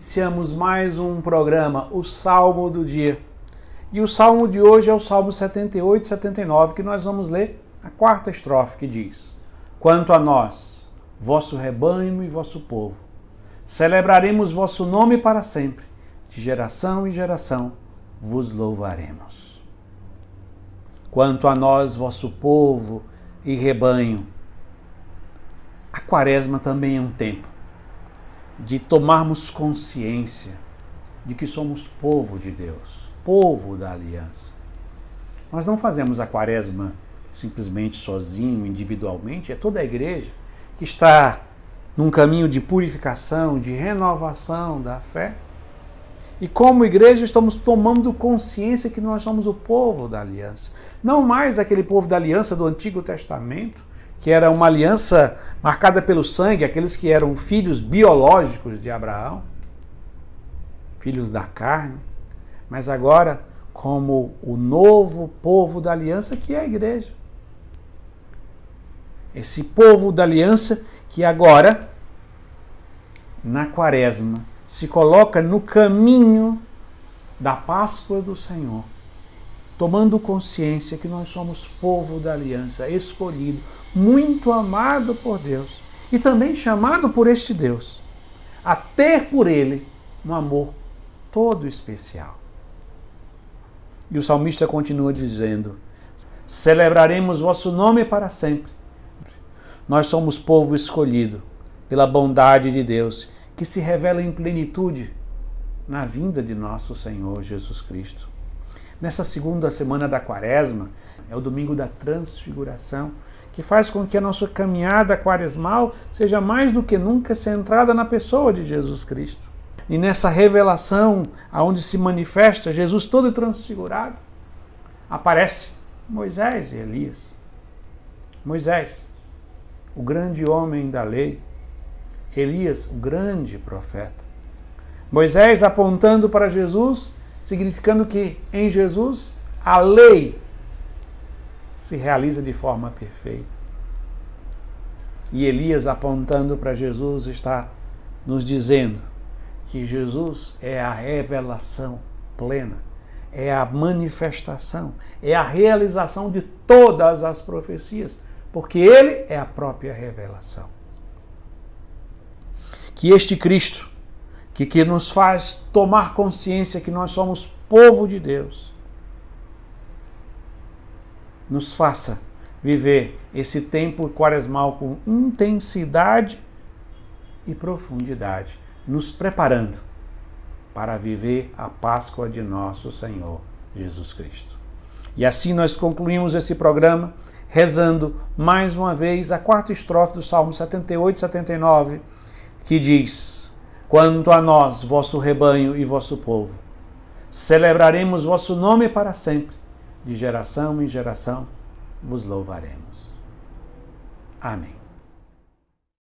Iniciamos mais um programa, o Salmo do Dia. E o salmo de hoje é o Salmo 78 e 79, que nós vamos ler a quarta estrofe, que diz: Quanto a nós, vosso rebanho e vosso povo, celebraremos vosso nome para sempre, de geração em geração vos louvaremos. Quanto a nós, vosso povo e rebanho, a quaresma também é um tempo de tomarmos consciência de que somos povo de Deus, povo da aliança. Nós não fazemos a quaresma simplesmente sozinho, individualmente, é toda a igreja que está num caminho de purificação, de renovação da fé. E como igreja estamos tomando consciência que nós somos o povo da aliança. Não mais aquele povo da aliança do Antigo Testamento, que era uma aliança marcada pelo sangue, aqueles que eram filhos biológicos de Abraão, filhos da carne, mas agora como o novo povo da aliança que é a igreja. Esse povo da aliança que agora, na quaresma, se coloca no caminho da Páscoa do Senhor tomando consciência que nós somos povo da aliança, escolhido, muito amado por Deus e também chamado por este Deus a ter por ele um amor todo especial. E o salmista continua dizendo: Celebraremos vosso nome para sempre. Nós somos povo escolhido pela bondade de Deus, que se revela em plenitude na vinda de nosso Senhor Jesus Cristo. Nessa segunda semana da quaresma, é o domingo da transfiguração, que faz com que a nossa caminhada quaresmal seja mais do que nunca centrada na pessoa de Jesus Cristo. E nessa revelação, aonde se manifesta Jesus todo transfigurado, aparece Moisés e Elias. Moisés, o grande homem da lei, Elias, o grande profeta. Moisés apontando para Jesus significando que em Jesus a lei se realiza de forma perfeita. E Elias, apontando para Jesus, está nos dizendo que Jesus é a revelação plena, é a manifestação, é a realização de todas as profecias, porque Ele é a própria revelação. Que este Cristo que, que nos faz tomar consciência que nós somos povo de Deus. Nos faça viver esse tempo quaresmal com intensidade e profundidade, nos preparando para viver a Páscoa de nosso Senhor Jesus Cristo. E assim nós concluímos esse programa rezando mais uma vez a quarta estrofe do Salmo 78 e 79, que diz: Quanto a nós, vosso rebanho e vosso povo, celebraremos vosso nome para sempre, de geração em geração vos louvaremos. Amém.